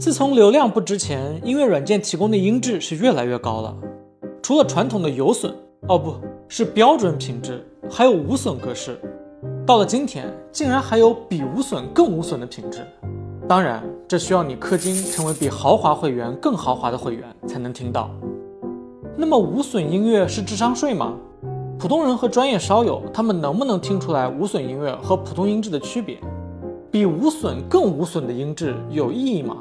自从流量不值钱，音乐软件提供的音质是越来越高了。除了传统的有损，哦不是标准品质，还有无损格式。到了今天，竟然还有比无损更无损的品质。当然，这需要你氪金成为比豪华会员更豪华的会员才能听到。那么，无损音乐是智商税吗？普通人和专业烧友，他们能不能听出来无损音乐和普通音质的区别？比无损更无损的音质有意义吗？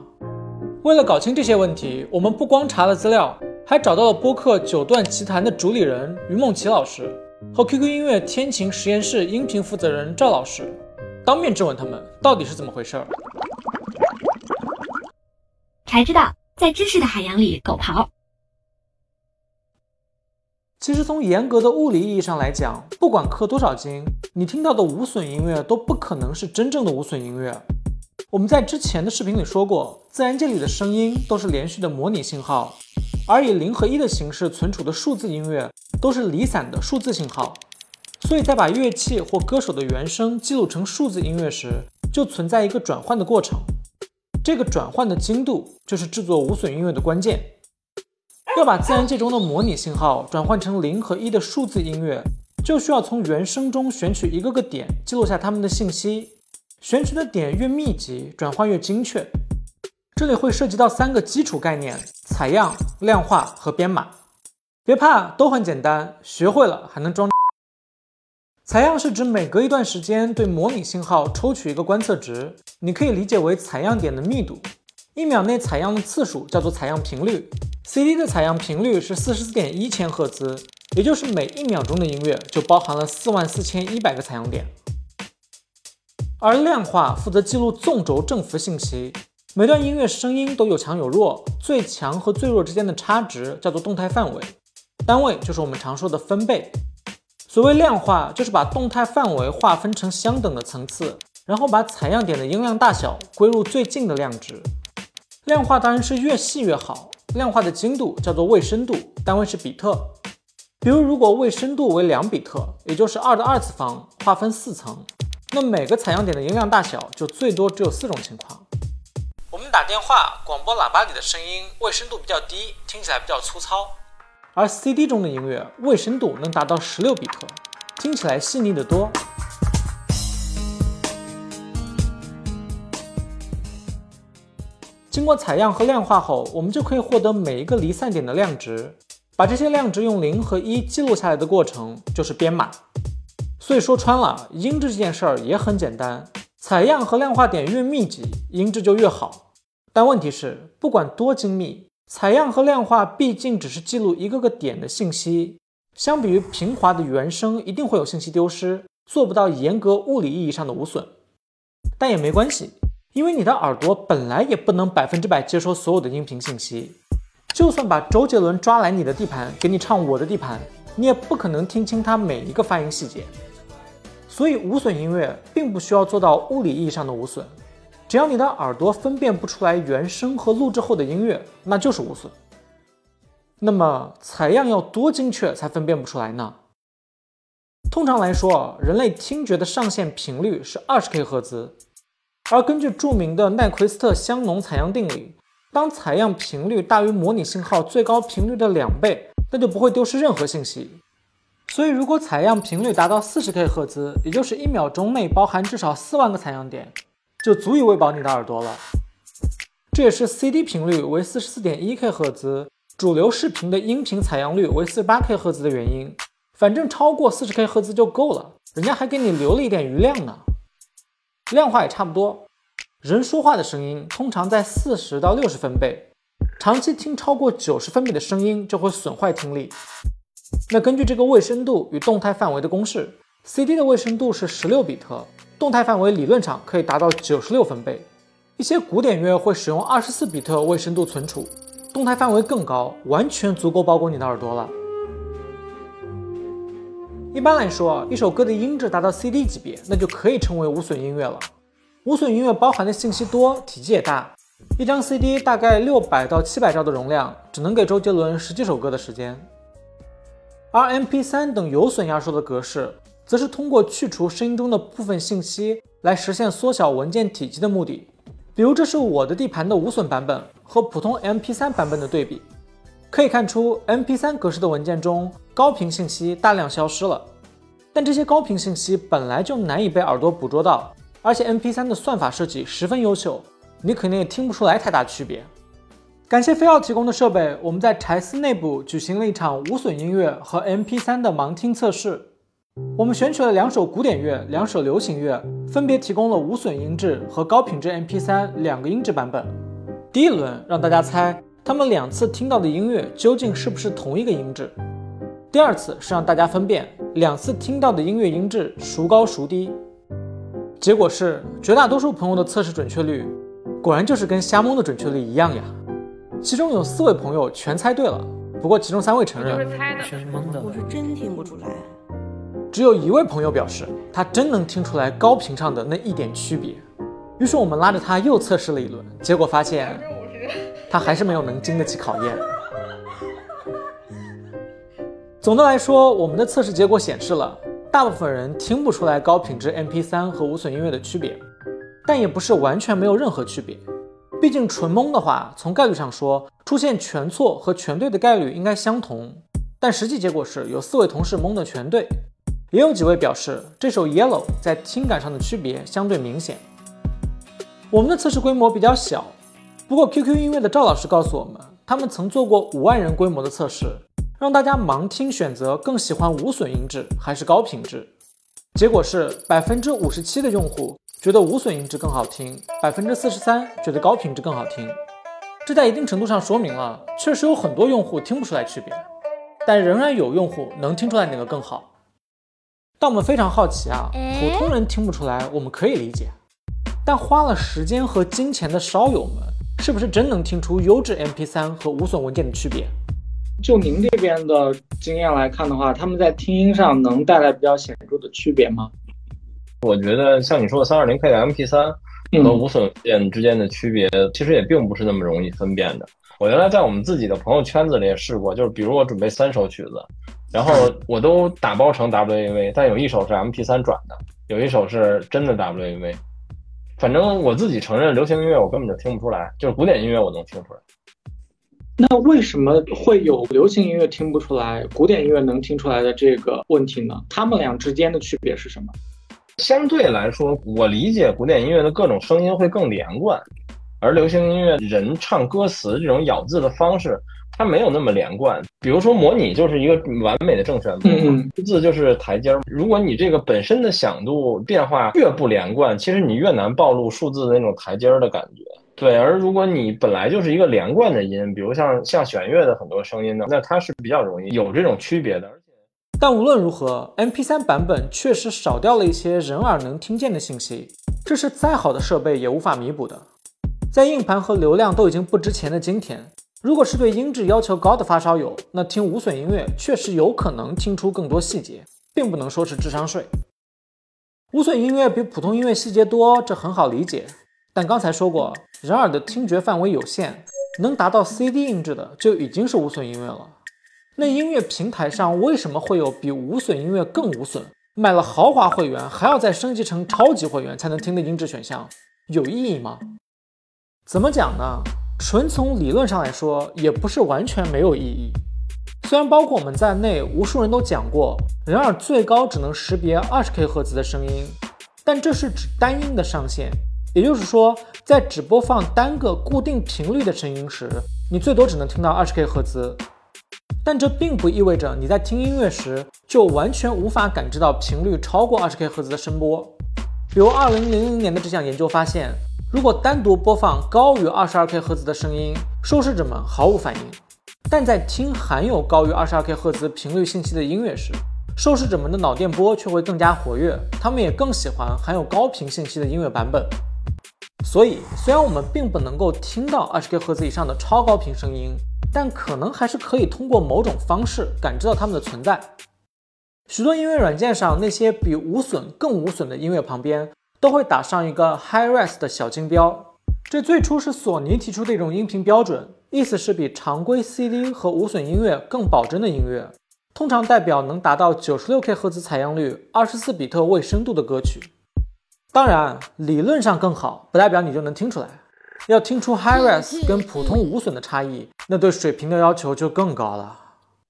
为了搞清这些问题，我们不光查了资料，还找到了播客《九段奇谈》的主理人于梦琪老师和 QQ 音乐天晴实验室音频负责人赵老师，当面质问他们到底是怎么回事儿。才知道，在知识的海洋里狗刨。其实从严格的物理意义上来讲，不管氪多少金，你听到的无损音乐都不可能是真正的无损音乐。我们在之前的视频里说过，自然界里的声音都是连续的模拟信号，而以零和一的形式存储的数字音乐都是离散的数字信号。所以在把乐器或歌手的原声记录成数字音乐时，就存在一个转换的过程。这个转换的精度就是制作无损音乐的关键。要把自然界中的模拟信号转换成零和一的数字音乐，就需要从原声中选取一个个点，记录下它们的信息。选取的点越密集，转换越精确。这里会涉及到三个基础概念：采样、量化和编码。别怕，都很简单，学会了还能装。采样是指每隔一段时间对模拟信号抽取一个观测值，你可以理解为采样点的密度。一秒内采样的次数叫做采样频率。CD 的采样频率是四十四点一千赫兹，也就是每一秒钟的音乐就包含了四万四千一百个采样点。而量化负责记录纵轴振幅信息，每段音乐声音都有强有弱，最强和最弱之间的差值叫做动态范围，单位就是我们常说的分贝。所谓量化，就是把动态范围划分成相等的层次，然后把采样点的音量大小归入最近的量值。量化当然是越细越好，量化的精度叫做位深度，单位是比特。比如如果位深度为两比特，也就是二的二次方，划分四层。那每个采样点的音量大小就最多只有四种情况。我们打电话，广播喇叭里的声音位深度比较低，听起来比较粗糙；而 CD 中的音乐位深度能达到十六比特，听起来细腻得多。经过采样和量化后，我们就可以获得每一个离散点的量值，把这些量值用零和一记录下来的过程就是编码。所以说穿了，音质这件事儿也很简单，采样和量化点越密集，音质就越好。但问题是，不管多精密，采样和量化毕竟只是记录一个个点的信息，相比于平滑的原声，一定会有信息丢失，做不到严格物理意义上的无损。但也没关系，因为你的耳朵本来也不能百分之百接收所有的音频信息，就算把周杰伦抓来你的地盘，给你唱我的地盘，你也不可能听清他每一个发音细节。所以无损音乐并不需要做到物理意义上的无损，只要你的耳朵分辨不出来原声和录制后的音乐，那就是无损。那么采样要多精确才分辨不出来呢？通常来说，人类听觉的上限频率是二十 K 赫兹，而根据著名的奈奎斯特香农采样定理，当采样频率大于模拟信号最高频率的两倍，那就不会丢失任何信息。所以，如果采样频率达到四十 K 赫兹，也就是一秒钟内包含至少四万个采样点，就足以喂饱你的耳朵了。这也是 CD 频率为四十四点一 K 赫兹，主流视频的音频采样率为四十八 K 赫兹的原因。反正超过四十 K 赫兹就够了，人家还给你留了一点余量呢。量化也差不多，人说话的声音通常在四十到六十分贝，长期听超过九十分贝的声音就会损坏听力。那根据这个位深度与动态范围的公式，CD 的位深度是十六比特，动态范围理论上可以达到九十六分贝。一些古典乐会使用二十四比特位深度存储，动态范围更高，完全足够包裹你的耳朵了。一般来说，一首歌的音质达到 CD 级别，那就可以称为无损音乐了。无损音乐包含的信息多，体积也大，一张 CD 大概六百到七百兆的容量，只能给周杰伦十几首歌的时间。而 MP3 等有损压缩的格式，则是通过去除声音中的部分信息来实现缩小文件体积的目的。比如这是我的地盘的无损版本和普通 MP3 版本的对比，可以看出 MP3 格式的文件中高频信息大量消失了。但这些高频信息本来就难以被耳朵捕捉到，而且 MP3 的算法设计十分优秀，你肯定也听不出来太大区别。感谢飞奥提供的设备，我们在柴斯内部举行了一场无损音乐和 MP3 的盲听测试。我们选取了两首古典乐、两首流行乐，分别提供了无损音质和高品质 MP3 两个音质版本。第一轮让大家猜他们两次听到的音乐究竟是不是同一个音质。第二次是让大家分辨两次听到的音乐音质孰高孰低。结果是绝大多数朋友的测试准确率，果然就是跟瞎蒙的准确率一样呀。其中有四位朋友全猜对了，不过其中三位承认全是蒙的，我是真听不出来。只有一位朋友表示他真能听出来高频上的那一点区别。于是我们拉着他又测试了一轮，结果发现他还是没有能经得起考验。总的来说，我们的测试结果显示了大部分人听不出来高品质 MP3 和无损音乐的区别，但也不是完全没有任何区别。毕竟纯蒙的话，从概率上说，出现全错和全对的概率应该相同。但实际结果是有四位同事蒙的全对，也有几位表示这首 Yellow 在听感上的区别相对明显。我们的测试规模比较小，不过 QQ 音乐的赵老师告诉我们，他们曾做过五万人规模的测试，让大家盲听选择更喜欢无损音质还是高品质。结果是百分之五十七的用户。觉得无损音质更好听，百分之四十三觉得高品质更好听。这在一定程度上说明了，确实有很多用户听不出来区别，但仍然有用户能听出来哪个更好。但我们非常好奇啊，普通人听不出来，我们可以理解，但花了时间和金钱的烧友们，是不是真能听出优质 MP3 和无损文件的区别？就您这边的经验来看的话，他们在听音上能带来比较显著的区别吗？我觉得像你说的三二零 K 的 MP 三和无损件之间的区别，其实也并不是那么容易分辨的。我原来在我们自己的朋友圈子里也试过，就是比如我准备三首曲子，然后我都打包成 WAV，但有一首是 MP 三转的，有一首是真的 WAV。反正我自己承认，流行音乐我根本就听不出来，就是古典音乐我能听出来。那为什么会有流行音乐听不出来，古典音乐能听出来的这个问题呢？他们俩之间的区别是什么？相对来说，我理解古典音乐的各种声音会更连贯，而流行音乐人唱歌词这种咬字的方式，它没有那么连贯。比如说，模拟就是一个完美的正弦部，字就是台阶儿。如果你这个本身的响度变化越不连贯，其实你越难暴露数字的那种台阶儿的感觉。对，而如果你本来就是一个连贯的音，比如像像弦乐的很多声音呢，那它是比较容易有这种区别的。但无论如何，MP3 版本确实少掉了一些人耳能听见的信息，这是再好的设备也无法弥补的。在硬盘和流量都已经不值钱的今天，如果是对音质要求高的发烧友，那听无损音乐确实有可能听出更多细节，并不能说是智商税。无损音乐比普通音乐细节多，这很好理解。但刚才说过，人耳的听觉范围有限，能达到 CD 音质的就已经是无损音乐了。那音乐平台上为什么会有比无损音乐更无损、买了豪华会员还要再升级成超级会员才能听的音质选项？有意义吗？怎么讲呢？纯从理论上来说，也不是完全没有意义。虽然包括我们在内，无数人都讲过，人耳最高只能识别二十 K 赫兹的声音，但这是指单音的上限，也就是说，在只播放单个固定频率的声音时，你最多只能听到二十 K 赫兹。但这并不意味着你在听音乐时就完全无法感知到频率超过二十 K 赫兹的声波。比如二零零零年的这项研究发现，如果单独播放高于二十二 K 赫兹的声音，受试者们毫无反应；但在听含有高于二十二 K 赫兹频率信息的音乐时，受试者们的脑电波却会更加活跃，他们也更喜欢含有高频信息的音乐版本。所以，虽然我们并不能够听到二十 K 赫兹以上的超高频声音，但可能还是可以通过某种方式感知到它们的存在。许多音乐软件上，那些比无损更无损的音乐旁边都会打上一个 High Res 的小金标。这最初是索尼提出的一种音频标准，意思是比常规 CD 和无损音乐更保真的音乐，通常代表能达到 96K 赫兹采样率、24比特位深度的歌曲。当然，理论上更好，不代表你就能听出来。要听出 high res 跟普通无损的差异，那对水平的要求就更高了。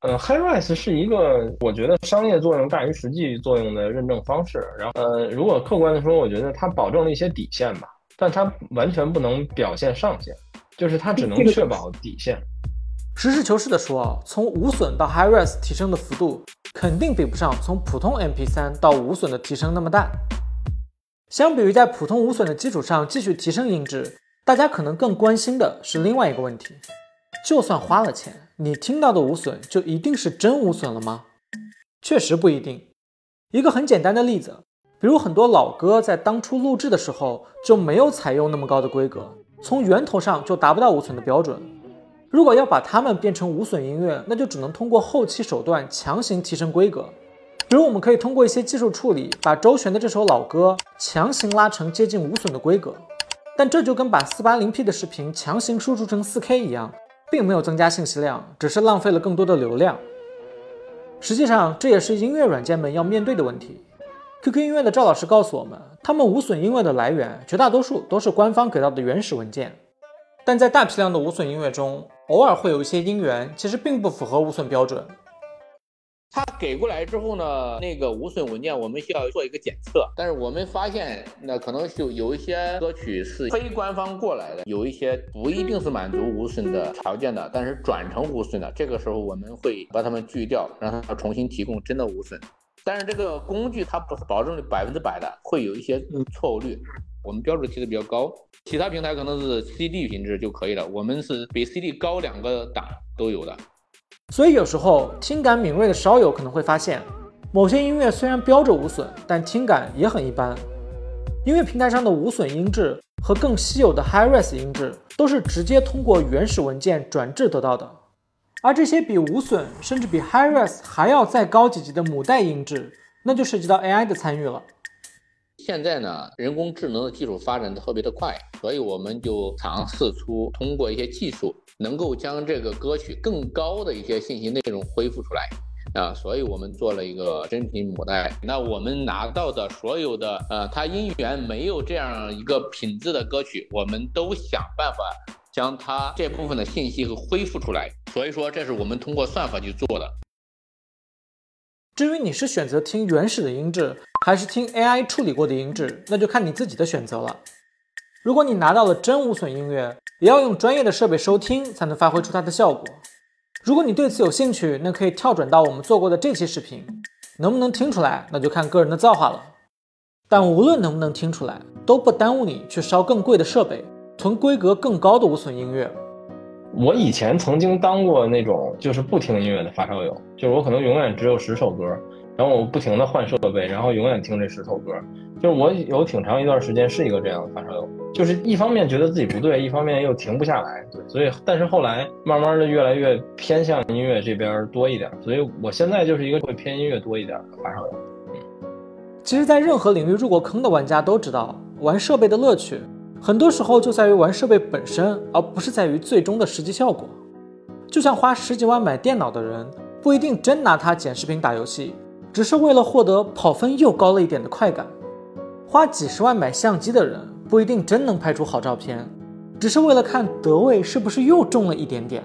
呃，high res 是一个我觉得商业作用大于实际作用的认证方式。然后，呃，如果客观的说，我觉得它保证了一些底线吧，但它完全不能表现上限，就是它只能确保底线。实事求是的说，从无损到 high res 提升的幅度肯定比不上从普通 MP3 到无损的提升那么大。相比于在普通无损的基础上继续提升音质，大家可能更关心的是另外一个问题：就算花了钱，你听到的无损就一定是真无损了吗？确实不一定。一个很简单的例子，比如很多老歌在当初录制的时候就没有采用那么高的规格，从源头上就达不到无损的标准。如果要把它们变成无损音乐，那就只能通过后期手段强行提升规格。比如，我们可以通过一些技术处理，把周璇的这首老歌强行拉成接近无损的规格。但这就跟把 480P 的视频强行输出成 4K 一样，并没有增加信息量，只是浪费了更多的流量。实际上，这也是音乐软件们要面对的问题。QQ 音乐的赵老师告诉我们，他们无损音乐的来源绝大多数都是官方给到的原始文件，但在大批量的无损音乐中。偶尔会有一些音源，其实并不符合无损标准。他给过来之后呢，那个无损文件我们需要做一个检测，但是我们发现，那可能就有一些歌曲是非官方过来的，有一些不一定是满足无损的条件的，但是转成无损的，这个时候我们会把它们锯掉，让它重新提供真的无损。但是这个工具它不是保证百分之百的，会有一些错误率。我们标准提的比较高，其他平台可能是 CD 品质就可以了，我们是比 CD 高两个档都有的。所以有时候听感敏锐的烧友可能会发现，某些音乐虽然标着无损，但听感也很一般。音乐平台上的无损音质和更稀有的 High Res 音质，都是直接通过原始文件转制得到的。而这些比无损甚至比 High Res 还要再高几级的母带音质，那就涉及到 AI 的参与了。现在呢，人工智能的技术发展的特别的快，所以我们就尝试出通过一些技术，能够将这个歌曲更高的一些信息内容恢复出来啊，所以我们做了一个真品母带。那我们拿到的所有的呃，它音源没有这样一个品质的歌曲，我们都想办法将它这部分的信息恢复出来。所以说，这是我们通过算法去做的。至于你是选择听原始的音质，还是听 AI 处理过的音质，那就看你自己的选择了。如果你拿到了真无损音乐，也要用专业的设备收听，才能发挥出它的效果。如果你对此有兴趣，那可以跳转到我们做过的这期视频。能不能听出来，那就看个人的造化了。但无论能不能听出来，都不耽误你去烧更贵的设备，囤规格更高的无损音乐。我以前曾经当过那种就是不听音乐的发烧友，就是我可能永远只有十首歌，然后我不停的换设备，然后永远听这十首歌。就是我有挺长一段时间是一个这样的发烧友，就是一方面觉得自己不对，一方面又停不下来。对，所以但是后来慢慢的越来越偏向音乐这边多一点，所以我现在就是一个会偏音乐多一点的发烧友。嗯，其实，在任何领域入过坑的玩家都知道，玩设备的乐趣。很多时候就在于玩设备本身，而不是在于最终的实际效果。就像花十几万买电脑的人，不一定真拿它剪视频打游戏，只是为了获得跑分又高了一点的快感；花几十万买相机的人，不一定真能拍出好照片，只是为了看德位是不是又重了一点点；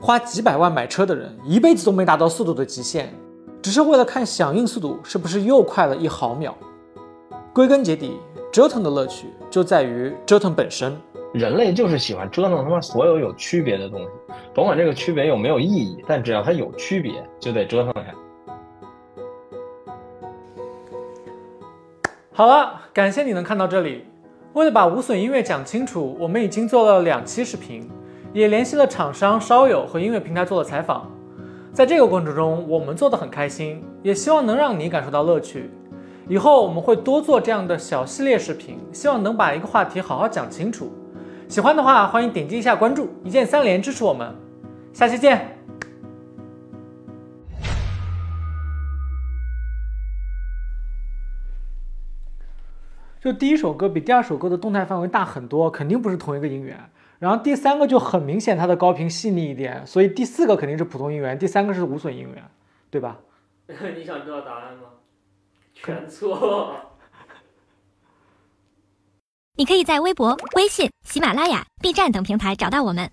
花几百万买车的人，一辈子都没达到速度的极限，只是为了看响应速度是不是又快了一毫秒。归根结底。折腾的乐趣就在于折腾本身。人类就是喜欢折腾他妈所有有区别的东西，甭管这个区别有没有意义，但只要它有区别，就得折腾下。好了，感谢你能看到这里。为了把无损音乐讲清楚，我们已经做了两期视频，也联系了厂商、烧友和音乐平台做了采访。在这个过程中，我们做的很开心，也希望能让你感受到乐趣。以后我们会多做这样的小系列视频，希望能把一个话题好好讲清楚。喜欢的话，欢迎点击一下关注，一键三连支持我们。下期见！就第一首歌比第二首歌的动态范围大很多，肯定不是同一个音源。然后第三个就很明显，它的高频细腻一点，所以第四个肯定是普通音源，第三个是无损音源，对吧？你想知道答案吗？全错。你可以在微博、微信、喜马拉雅、B 站等平台找到我们。